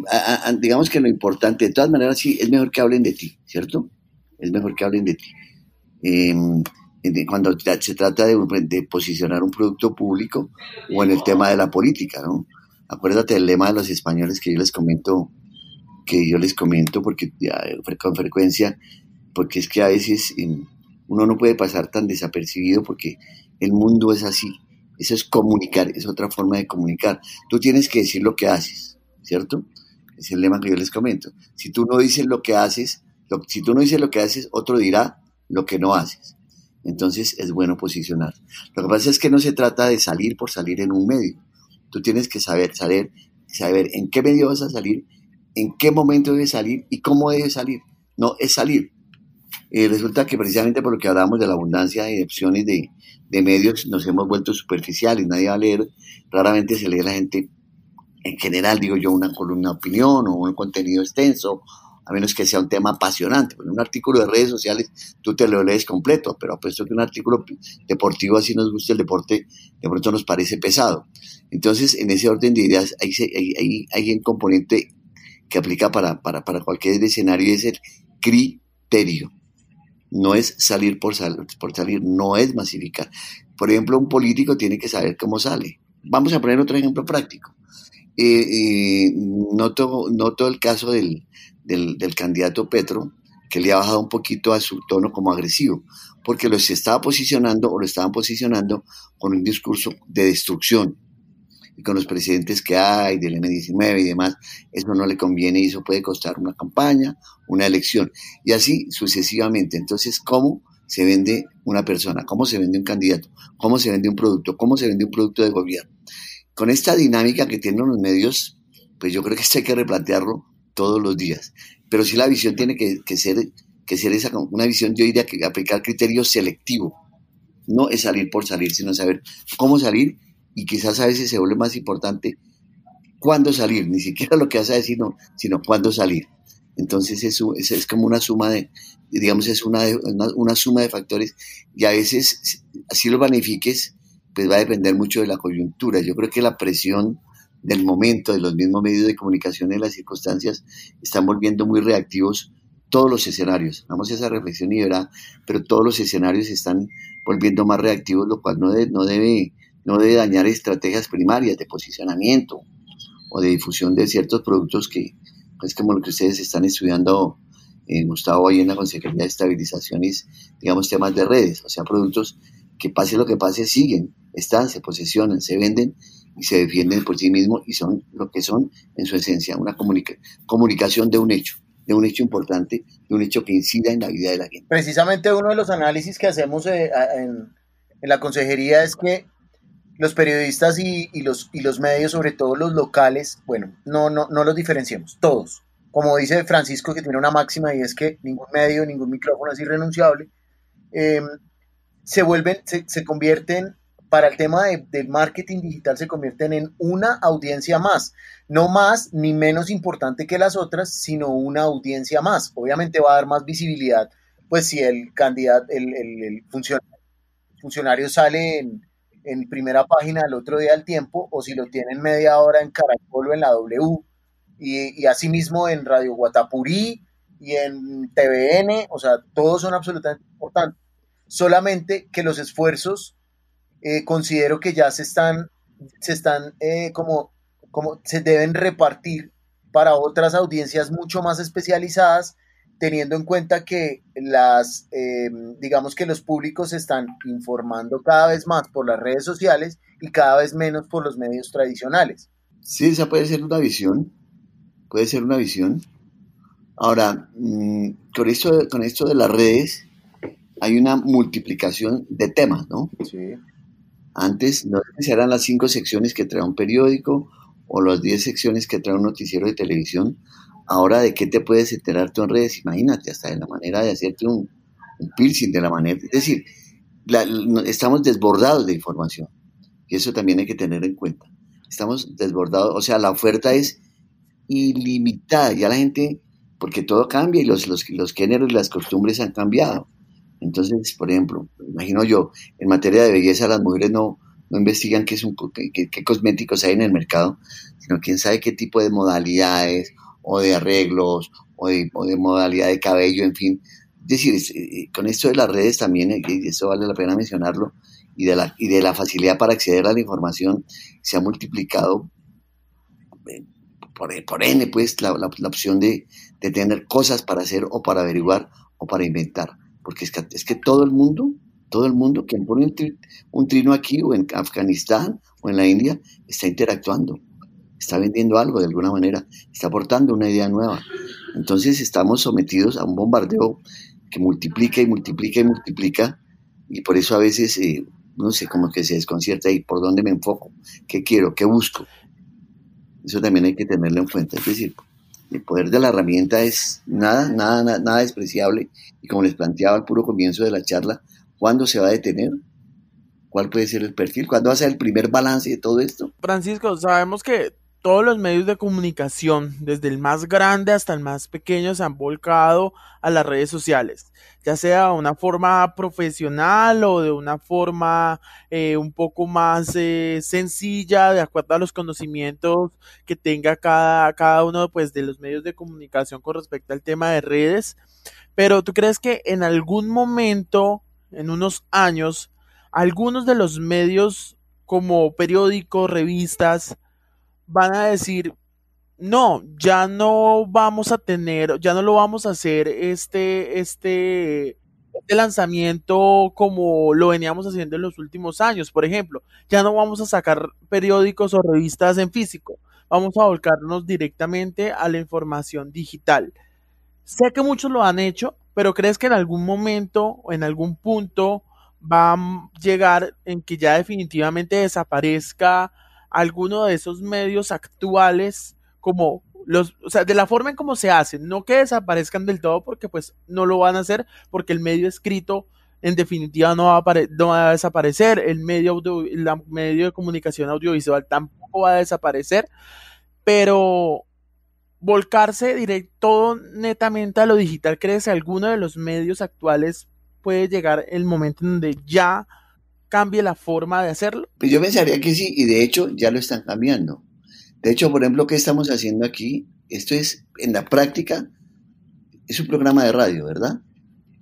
digamos que lo importante, de todas maneras, sí, es mejor que hablen de ti, ¿cierto? Es mejor que hablen de ti. Em, cuando se trata de, posicionar un producto público o en el tema de la política, ¿no? Acuérdate del lema de los españoles que yo les comento, que yo les comento porque con frecuencia, porque es que a veces em, uno no puede pasar tan desapercibido porque el mundo es así. Eso es comunicar, es otra forma de comunicar. Tú tienes que decir lo que haces ¿cierto? Es el lema que yo les comento. Si tú no dices lo que haces, si tú no dices lo que haces, otro dirá lo que no haces. Entonces es bueno posicionar. Lo que pasa es que no se trata de salir por salir en un medio. Tú tienes que saber, saber, saber en qué medio vas a salir, en qué momento debes salir y cómo debes salir. No es salir. Eh, resulta que precisamente por lo que hablamos de la abundancia de opciones de, medios, nos hemos vuelto superficiales. Nadie va a leer, raramente se lee la gente en general, digo yo, una columna de opinión o un contenido extenso, a menos que sea un tema apasionante. Porque un artículo de redes sociales tú te lo lees completo, pero apuesto que un artículo deportivo, así nos gusta el deporte, de pronto nos parece pesado. Entonces, en ese orden de ideas, hay, hay, hay un componente que aplica para, para, para cualquier escenario y es el criterio. No es salir por, por salir, no es masificar. Por ejemplo, un político tiene que saber cómo sale. Vamos a poner otro ejemplo práctico eh, noto, noto el caso del, del, candidato Petro, que le ha bajado un poquito a su tono como agresivo, porque lo estaba posicionando o lo estaban posicionando con un discurso de destrucción. Y con los presidentes que hay, del M19 y demás, eso no le conviene y eso puede costar una campaña, una elección. Y así sucesivamente. Entonces, ¿cómo se vende una persona? ¿Cómo se vende un candidato? ¿Cómo se vende un producto? ¿Cómo se vende un producto de gobierno? con esta dinámica que tienen los medios, pues yo creo que esto hay que replantearlo todos los días. Pero sí la visión tiene que, ser, que ser esa, una visión, yo diría que aplicar criterio selectivo. no es salir por salir, sino saber cómo salir y quizás a veces se vuelve más importante cuándo salir, ni siquiera lo que vas a decir, sino cuándo salir. Entonces eso, es como una suma de, digamos, es una, una, suma de factores y a veces, así lo planifiques, pues va a depender mucho de la coyuntura. Yo creo que la presión del momento, de los mismos medios de comunicación, en las circunstancias, están volviendo muy reactivos todos los escenarios. Vamos a esa reflexión y verá, pero todos los escenarios están volviendo más reactivos, lo cual no, no, debe, no debe dañar estrategias primarias de posicionamiento o de difusión de ciertos productos que, es como lo que ustedes están estudiando, en Gustavo, ahí en la Consejería de Estabilización, y, digamos, temas de redes, o sea, productos que pase lo que pase, siguen, están, se posesionan, se venden y se defienden por sí mismos y son lo que son en su esencia, una comunicación de un hecho, de un hecho importante, de un hecho que incida en la vida de la gente. Precisamente uno de los análisis que hacemos eh, en la consejería es que los periodistas y, los, y los medios, sobre todo los locales, bueno, no, no, no los diferenciemos, todos. Como dice Francisco, que tiene una máxima y es que ningún medio, ningún micrófono es irrenunciable, em, se vuelven, se, convierten, para el tema del marketing digital, se convierten en una audiencia más. No más ni menos importante que las otras, sino una audiencia más. Obviamente va a dar más visibilidad, pues si el candidato, el, el funcionario sale en en primera página el otro día del tiempo, o si lo tienen media hora en Caracol o en la W, y, y asimismo en Radio Guatapurí y en TVN, o sea, todos son absolutamente importantes. Solamente que los esfuerzos eh, considero que ya se están, se están eh, como, como se deben repartir para otras audiencias mucho más especializadas teniendo en cuenta que las, eh, digamos que los públicos se están informando cada vez más por las redes sociales y cada vez menos por los medios tradicionales. Sí, esa puede ser una visión, puede ser una visión. Ahora, mm, con esto, con esto de las redes hay una multiplicación de temas, ¿no? Sí. Antes no eran las cinco secciones que trae un periódico o las diez secciones que trae un noticiero de televisión. Ahora, ¿de qué te puedes enterar tú en redes? Imagínate, hasta de la manera de hacerte un, piercing, de la manera. Es decir, estamos desbordados de información. Y eso también hay que tener en cuenta. Estamos desbordados, o sea, la oferta es ilimitada. Ya la gente, porque todo cambia y los, los, los géneros y las costumbres han cambiado. Entonces, por ejemplo, imagino yo, en materia de belleza, las mujeres no, no investigan qué, es un, qué, qué, cosméticos hay en el mercado, sino quién sabe qué tipo de modalidades o de arreglos o de, modalidad de cabello, en fin. Es decir, eh, con esto de las redes también, eh, y eso vale la pena mencionarlo, y de la, y de la facilidad para acceder a la información, se ha multiplicado eh, por, por N, pues, la, opción de, tener cosas para hacer o para averiguar o para inventar. Porque es que, es que todo el mundo, todo el mundo que pone un, un trino aquí o en Afganistán o en la India está interactuando está vendiendo algo de alguna manera, está aportando una idea nueva. Entonces estamos sometidos a un bombardeo que multiplica y multiplica y multiplica y por eso a veces, eh, no sé, como que se desconcierta y por dónde me enfoco, qué quiero, qué busco. Eso también hay que tenerlo en cuenta. Es decir, el poder de la herramienta es nada, nada, nada, nada despreciable y como les planteaba al puro comienzo de la charla, ¿cuándo se va a detener? ¿Cuál puede ser el perfil? ¿Cuándo va a ser el primer balance de todo esto? Francisco, sabemos que todos los medios de comunicación, desde el más grande hasta el más pequeño, se han volcado a las redes sociales, ya sea de una forma profesional o de una forma eh, un poco más eh, sencilla, de acuerdo a los conocimientos que tenga cada, cada uno pues, de los medios de comunicación con respecto al tema de redes. Pero tú crees que en algún momento, en unos años, algunos de los medios como periódicos, revistas, van a decir, no, ya no vamos a tener, ya no lo vamos a hacer este, este, este lanzamiento como lo veníamos haciendo en los últimos años. Por ejemplo, ya no vamos a sacar periódicos o revistas en físico, vamos a volcarnos directamente a la información digital. Sé que muchos lo han hecho, pero ¿crees que en algún momento o en algún punto va a llegar en que ya definitivamente desaparezca alguno de esos medios actuales como los, o sea, de la forma en cómo se hacen, no que desaparezcan del todo porque pues no lo van a hacer porque el medio escrito en definitiva no va a, no va a desaparecer, el medio, audio, medio de comunicación audiovisual tampoco va a desaparecer, pero volcarse directo netamente a lo digital, ¿crees que alguno de los medios actuales puede llegar el momento en donde ya cambie la forma de hacerlo? Pues yo pensaría que sí, y de hecho ya lo están cambiando. De hecho, por ejemplo, ¿qué estamos haciendo aquí? Esto es, en la práctica, es un programa de radio, ¿verdad?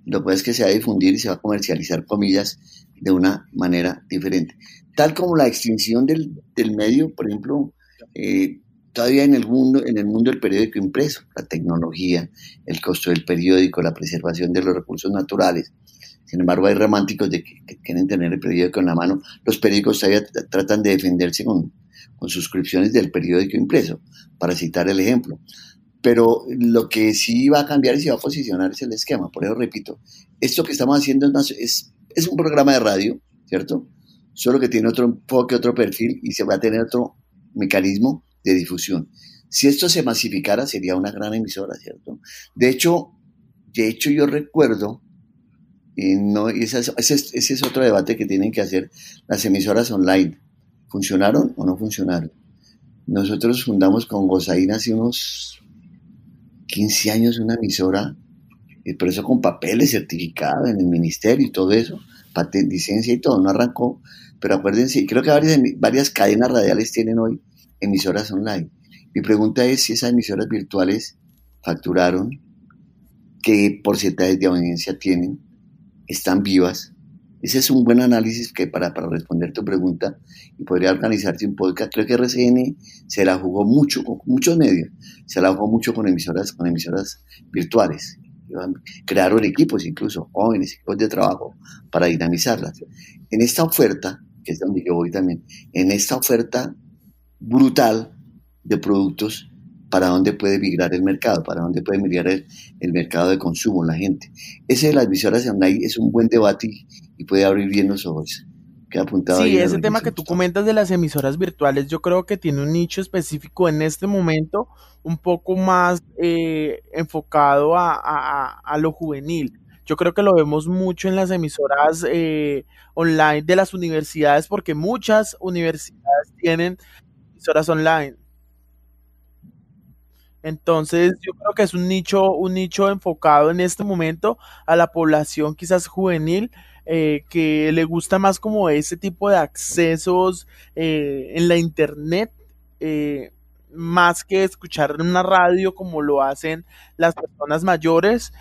Lo que es que se va a difundir y se va a comercializar, comillas, de una manera diferente. Tal como la extinción del, medio, por ejemplo, eh, todavía en el mundo, en el mundo del periódico impreso, la tecnología, el costo del periódico, la preservación de los recursos naturales, sin embargo, hay románticos de que, quieren tener el periódico en la mano. Los periódicos todavía tratan de defenderse con, con suscripciones del periódico impreso, para citar el ejemplo. Pero lo que sí va a cambiar y se va a posicionar es el esquema. Por eso repito, esto que estamos haciendo es, es un programa de radio, ¿cierto? Solo que tiene otro enfoque, otro perfil y se va a tener otro mecanismo de difusión. Si esto se masificara, sería una gran emisora, ¿cierto? De hecho, de hecho yo recuerdo no, ese, es, otro debate que tienen que hacer las emisoras online. ¿Funcionaron o no funcionaron? Nosotros fundamos con Gozaín hace unos 15 años una emisora, y por eso con papeles certificados en el ministerio y todo eso, patente, licencia y todo, no arrancó. Pero acuérdense, creo que varias, varias cadenas radiales tienen hoy emisoras online. Mi pregunta es si esas emisoras virtuales facturaron, qué porcentajes de audiencia tienen, están vivas. Ese es un buen análisis que para, para responder tu pregunta y podría organizarse un podcast. Creo que RCN se la jugó mucho con muchos medios, se la jugó mucho con emisoras, con emisoras virtuales. Crearon equipos incluso, jóvenes, equipos de trabajo para dinamizarlas. En esta oferta, que es donde yo voy también, en esta oferta brutal de productos para dónde puede migrar el mercado, para dónde puede migrar el, mercado de consumo, la gente. Ese de las emisoras online es un buen debate y, puede abrir bien los ojos. apuntado sí, ese tema que tú comentas de las emisoras virtuales, yo creo que tiene un nicho específico en este momento, un poco más eh, enfocado a, lo juvenil. Yo creo que lo vemos mucho en las emisoras eh, online de las universidades, porque muchas universidades tienen emisoras online. Entonces, yo creo que es un nicho, un nicho enfocado en este momento a la población quizás juvenil, eh, que le gusta más como ese tipo de accesos eh, en la internet, eh, más que escuchar una radio como lo hacen las personas mayores,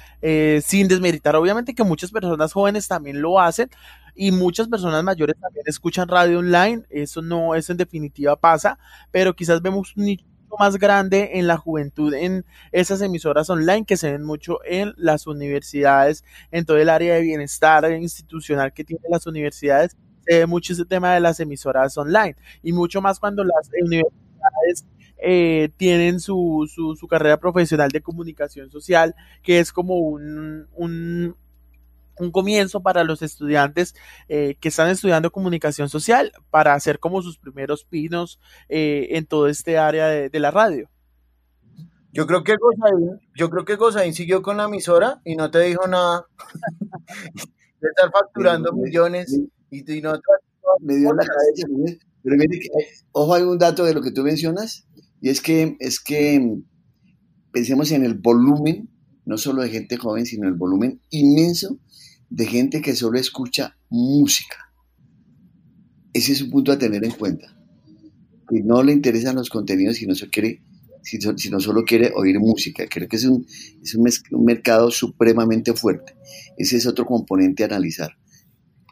sin desmeritar obviamente que muchas personas jóvenes también lo hacen, y muchas personas mayores también escuchan radio online, eso no, eso en definitiva pasa, pero quizás vemos un nicho más grande en la juventud en esas emisoras online que se ven mucho en las universidades, en todo el área de bienestar institucional que tienen las universidades, se ve mucho ese tema de las emisoras online. Y mucho más cuando las universidades eh, tienen su, su, su, carrera profesional de comunicación social, que es como un, un un comienzo para los estudiantes eh, que están estudiando comunicación social para hacer como sus primeros pinos eh, en todo este área de, la radio. Yo creo que Gozaín, yo creo que Gozaín siguió con la emisora y no te dijo nada de estar facturando millones y, no me dio la cabeza. Pero mire que, eh, ojo, hay un dato de lo que tú mencionas y es que es que pensemos en el volumen, no solo de gente joven, sino el volumen inmenso de gente que solo escucha música. Ese es un punto a tener en cuenta. Que no le interesan los contenidos quiere, si, no solo quiere oír música. Creo que es, un, es un, mercado supremamente fuerte. Ese es otro componente a analizar.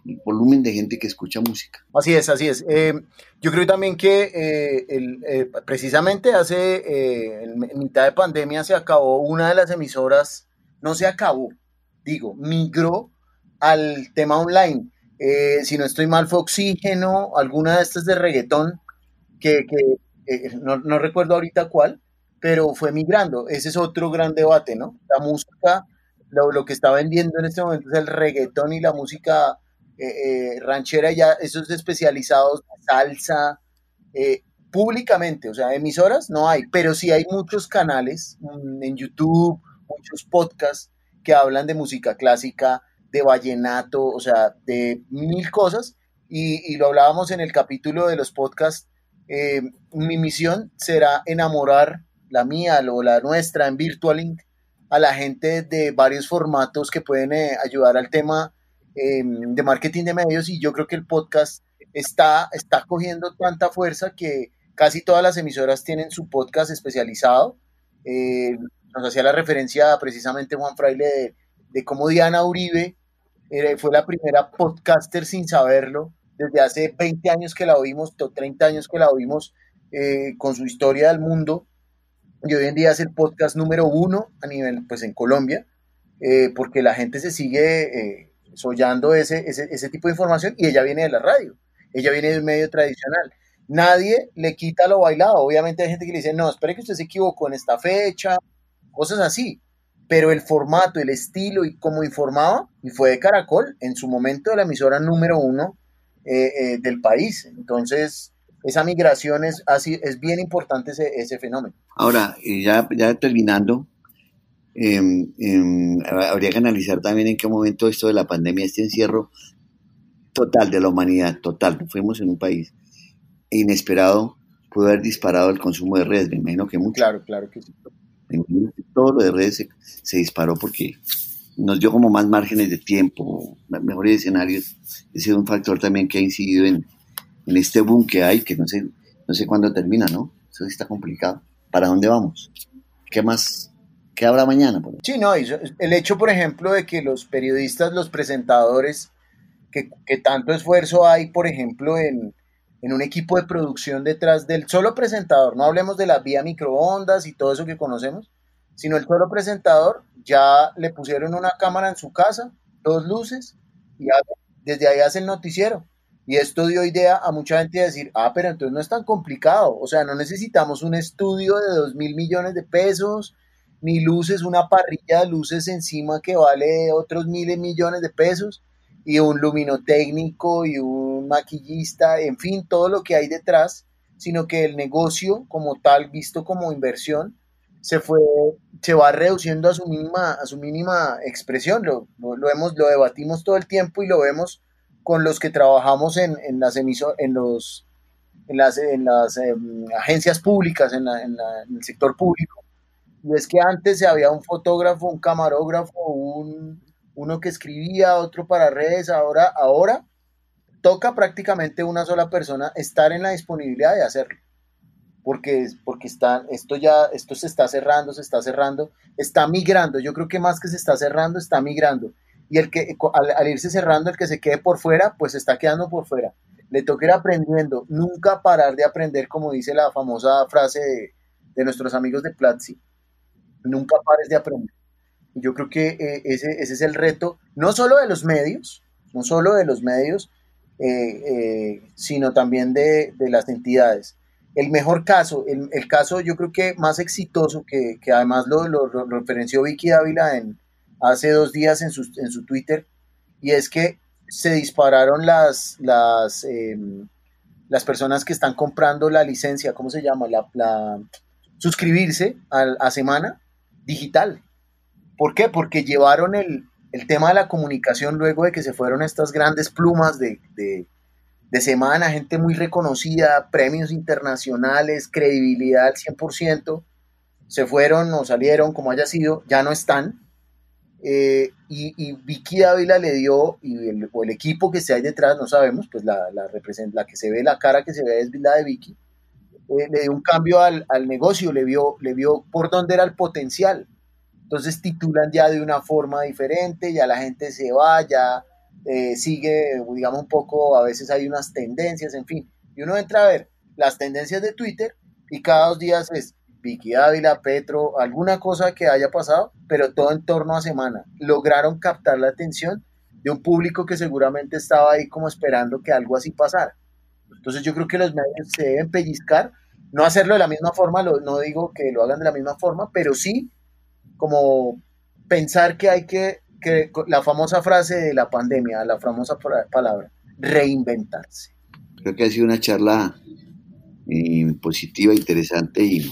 El volumen de gente que escucha música. Así es, así es. Eh, yo creo también que eh, eh, precisamente hace, en mitad de pandemia se acabó una de las emisoras, no se acabó, digo, migró al tema online. Eh, si no estoy mal, fue Oxígeno, alguna de estas de reggaetón, que, eh, no, recuerdo ahorita cuál, pero fue migrando. Ese es otro gran debate, ¿no? La música, lo, que está vendiendo en este momento es el reggaetón y la música eh, ranchera, ya esos especializados, salsa, públicamente, o sea, emisoras no hay, pero sí hay muchos canales mm, en YouTube, muchos podcasts que hablan de música clásica, de vallenato, o sea, de mil cosas. Y, lo hablábamos en el capítulo de los podcasts. Eh, mi misión será enamorar la mía o la nuestra en Virtualing a la gente de varios formatos que pueden eh, ayudar al tema em, de marketing de medios y yo creo que el podcast está, está cogiendo tanta fuerza que casi todas las emisoras tienen su podcast especializado. Eh, nos hacía la referencia precisamente Juan Fraile de, cómo Diana Uribe eh, fue la primera podcaster sin saberlo, desde hace 20 años que la oímos, 30 años que la oímos con su historia del mundo y hoy en día es el podcast número uno a nivel, pues en Colombia, eh, porque la gente se sigue eh, ese, ese, ese, tipo de información y ella viene de la radio, ella viene de un medio tradicional. Nadie le quita lo bailado. Obviamente hay gente que le dice, no, espere que usted se equivocó en esta fecha, cosas así. Pero el formato, el estilo y cómo informaba, y fue de Caracol, en su momento de la emisora número uno eh, del país. Entonces, esa migración es, así, es bien importante ese, ese fenómeno. Ahora, ya, ya terminando, em, em, habría que analizar también en qué momento esto de la pandemia, este encierro total de la humanidad, total, fuimos en un país inesperado, pudo haber disparado el consumo de redes, me imagino que mucho. Claro, claro que sí. Todo lo de redes se, disparó porque nos dio como más márgenes de tiempo, mejores escenarios. Ese es un factor también que ha incidido en, este boom que hay, que no sé, no sé cuándo termina, ¿no? Eso está complicado. ¿Para dónde vamos? ¿Qué más? ¿Qué habrá mañana? Sí, no, el hecho, por ejemplo, de que los periodistas, los presentadores, que, tanto esfuerzo hay, por ejemplo, en, en, un equipo de producción detrás del solo presentador, no hablemos de la vía microondas y todo eso que conocemos, sino el solo presentador, ya le pusieron una cámara en su casa, dos luces, y desde ahí hace el noticiero. Y esto dio idea a mucha gente de decir, ah, pero entonces no es tan complicado. O sea, no necesitamos un estudio de dos mil millones de pesos, ni luces, una parrilla de luces encima que vale otros miles millones de pesos, y un luminotécnico y un maquillista, en fin, todo lo que hay detrás, sino que el negocio como tal, visto como inversión, se fue, se va reduciendo a su mínima, a su mínima expresión. Lo, lo, hemos, lo debatimos todo el tiempo y lo vemos con los que trabajamos en, en las emisoras, en los en las, en las em, agencias públicas, en, el sector público. Y es que antes había un fotógrafo, un camarógrafo, un, uno que escribía, otro para redes, ahora, ahora toca prácticamente una sola persona estar en la disponibilidad de hacerlo. Porque, porque está, esto ya, esto se está cerrando, se está cerrando, está migrando. Yo creo que más que se está cerrando, está migrando y el que al, irse cerrando, el que se quede por fuera, pues está quedando por fuera. Le toca ir aprendiendo, nunca parar de aprender, como dice la famosa frase de, nuestros amigos de Platzi. Nunca pares de aprender. Yo creo que eh, ese, ese, es el reto, no solo de los medios, no solo de los medios, eh, eh, sino también de, de, las entidades. El mejor caso, el, el, caso yo creo que más exitoso, que, que además lo, lo, referenció Vicky Dávila en, hace dos días en su, en su Twitter, y es que se dispararon las, las, em, las personas que están comprando la licencia, ¿cómo se llama? La, suscribirse a, semana digital. ¿Por qué? Porque llevaron el, tema de la comunicación luego de que se fueron estas grandes plumas de, de semana, gente muy reconocida, premios internacionales, credibilidad al 100%, se fueron o salieron, como haya sido, ya no están eh, y, Vicky Ávila le dio, y el, o el equipo que se hay detrás, no sabemos, pues la, la, la que se ve, la cara que se ve es la de Vicky, eh, le dio un cambio al, al, negocio, le vio, le vio por dónde era el potencial. Entonces titulan ya de una forma diferente, ya la gente se va, ya eh, sigue, digamos, un poco, a veces hay unas tendencias, en fin. Y uno entra a ver las tendencias de Twitter y cada dos días es Vicky Ávila, Petro, alguna cosa que haya pasado, pero todo en torno a semana. Lograron captar la atención de un público que seguramente estaba ahí como esperando que algo así pasara. Entonces yo creo que los medios se deben pellizcar, no hacerlo de la misma forma, no digo que lo hagan de la misma forma, pero sí como pensar que hay que, la famosa frase de la pandemia, la famosa palabra, reinventarse. Creo que ha sido una charla eh, positiva, interesante y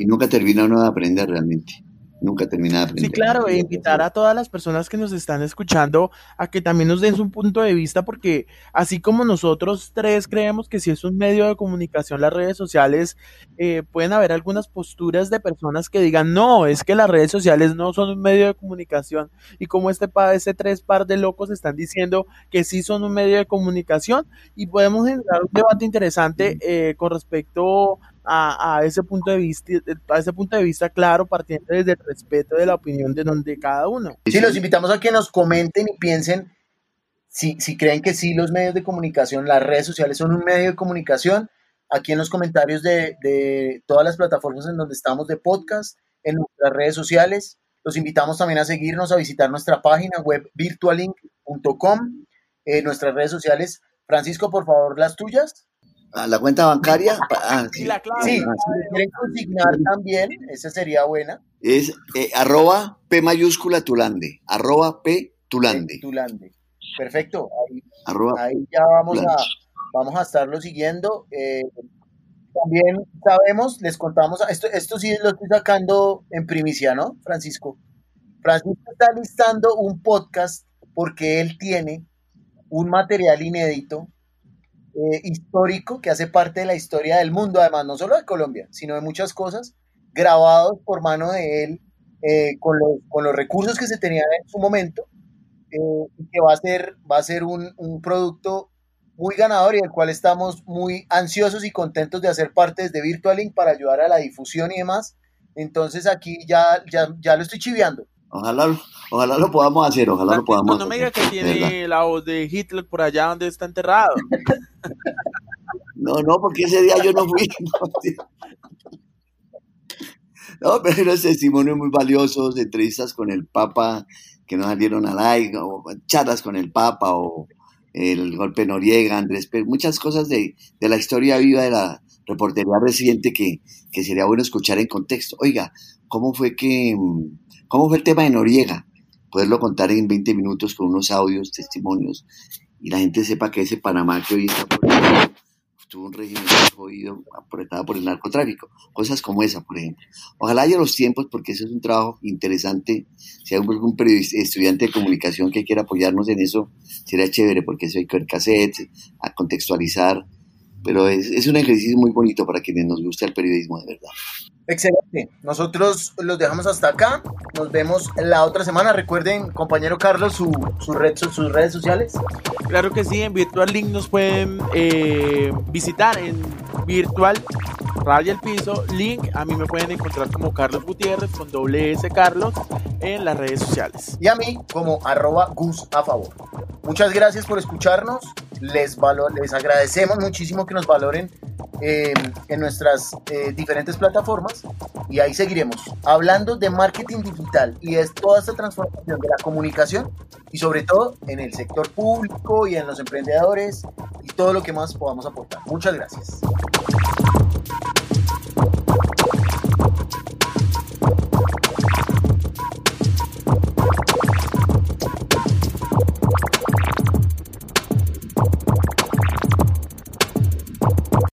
y nunca termina uno de aprender realmente. Nunca termina de aprender. Sí, claro, e invitar a todas las personas que nos están escuchando a que también nos den su punto de vista, porque así como nosotros tres creemos que si es un medio de comunicación las redes sociales, eh, pueden haber algunas posturas de personas que digan, no, es que las redes sociales no son un medio de comunicación, y como este, este tres par de locos están diciendo que sí son un medio de comunicación, y podemos generar un debate interesante eh, con respecto a, ese punto de vista, a ese punto de vista claro, partiendo desde el respeto de la opinión de, donde cada uno. Sí, los invitamos a que nos comenten y piensen si, si creen que sí los medios de comunicación, las redes sociales son un medio de comunicación. Aquí en los comentarios de, de todas las plataformas en donde estamos de podcast, en nuestras redes sociales. Los invitamos también a seguirnos, a visitar nuestra página web virtualink.com, en nuestras redes sociales. Francisco, por favor, las tuyas a la cuenta bancaria. Ah, sí, la clave. Sí, si quieren consignar también, esa sería buena. Es eh, arroba P mayúscula Tulande, arroba P Tulande. Tulande. Perfecto, ahí, ahí ya vamos a, vamos a estarlo siguiendo. Eh, también sabemos, les contamos, esto, esto sí lo estoy sacando en primicia, ¿no, Francisco? Francisco está listando un podcast porque él tiene un material inédito eh, histórico que hace parte de la historia del mundo, además, no solo de Colombia, sino de muchas cosas, grabados por mano de él, eh, con, los, con, los, recursos que se tenían en su momento, eh, que va a ser, va a ser un, un, producto muy ganador y del cual estamos muy ansiosos y contentos de hacer parte desde Virtualink para ayudar a la difusión y demás. Entonces aquí ya, ya, ya lo estoy chiviando. Ojalá, ojalá lo podamos hacer, ojalá lo podamos no me diga que tiene la voz de Hitler por allá donde está enterrado. No, no, porque ese día yo no fui. No, pero los testimonios muy valiosos, entrevistas con el Papa que no salieron al aire, o charlas con el Papa, o el golpe Noriega, Andrés Pérez, muchas cosas de, de, la historia viva de la reportería reciente que, que sería bueno escuchar en contexto. Oiga, ¿cómo fue que ¿Cómo fue el tema de Noriega? Poderlo contar en 20 minutos con unos audios, testimonios, y la gente sepa que ese Panamá que hoy está por tuvo un régimen jodido, apretado por el narcotráfico. Cosas como esa, por ejemplo. Ojalá haya los tiempos, porque eso es un trabajo interesante. Si hay algún estudiante de comunicación que quiera apoyarnos en eso, sería chévere, porque eso hay que ver cassettes, a contextualizar. Pero es, es un ejercicio muy bonito para quienes nos gusta el periodismo, de verdad. Excelente. Nosotros los dejamos hasta acá. Nos vemos la otra semana. Recuerden, compañero Carlos, su, red, sus redes sociales. Claro que sí, en Virtual Link nos pueden eh, visitar en Virtual Raya el Piso Link. A mí me pueden encontrar como Carlos Gutiérrez con doble S Carlos en las redes sociales. Y a mí como arroba Gus a favor. Muchas gracias por escucharnos. Les, valor, les agradecemos muchísimo que nos valoren eh, en nuestras eh, diferentes plataformas y ahí seguiremos hablando de marketing digital y es toda esta transformación de la comunicación y sobre todo en el sector público y en los emprendedores y todo lo que más podamos aportar. Muchas gracias.